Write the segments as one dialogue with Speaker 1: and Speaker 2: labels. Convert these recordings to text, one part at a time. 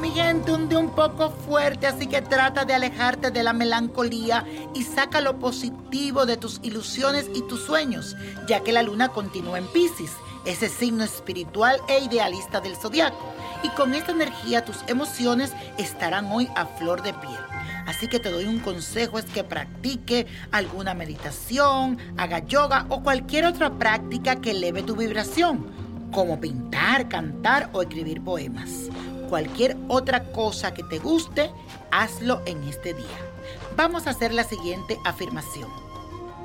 Speaker 1: mi gente, un día un poco fuerte, así que trata de alejarte de la melancolía y saca lo positivo de tus ilusiones y tus sueños, ya que la luna continúa en Pisces, ese signo espiritual e idealista del zodiaco. Y con esta energía tus emociones estarán hoy a flor de piel. Así que te doy un consejo, es que practique alguna meditación, haga yoga o cualquier otra práctica que eleve tu vibración, como pintar, cantar o escribir poemas. Cualquier otra cosa que te guste, hazlo en este día. Vamos a hacer la siguiente afirmación.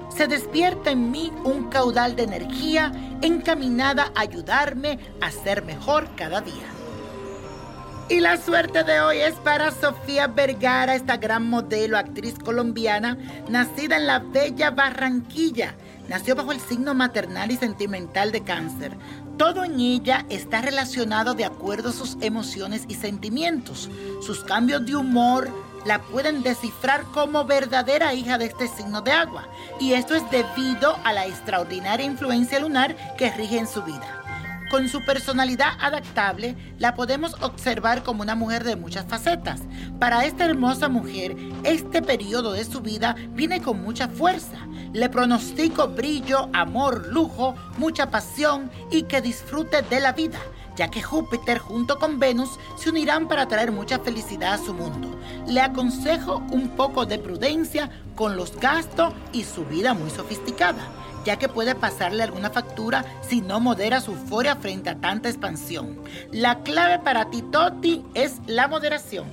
Speaker 1: Se despierta en mí un caudal de energía encaminada a ayudarme a ser mejor cada día. Y la suerte de hoy es para Sofía Vergara, esta gran modelo, actriz colombiana, nacida en la bella Barranquilla. Nació bajo el signo maternal y sentimental de cáncer. Todo en ella está relacionado de acuerdo a sus emociones y sentimientos. Sus cambios de humor la pueden descifrar como verdadera hija de este signo de agua. Y esto es debido a la extraordinaria influencia lunar que rige en su vida. Con su personalidad adaptable, la podemos observar como una mujer de muchas facetas. Para esta hermosa mujer, este periodo de su vida viene con mucha fuerza. Le pronostico brillo, amor, lujo, mucha pasión y que disfrute de la vida ya que Júpiter junto con Venus se unirán para traer mucha felicidad a su mundo. Le aconsejo un poco de prudencia con los gastos y su vida muy sofisticada ya que puede pasarle alguna factura si no modera su euforia frente a tanta expansión. La clave para ti, Toti, es la moderación.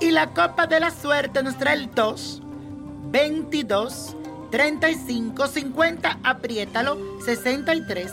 Speaker 1: Y la copa de la suerte nos trae el 2, 22, 35, 50, apriétalo, 63,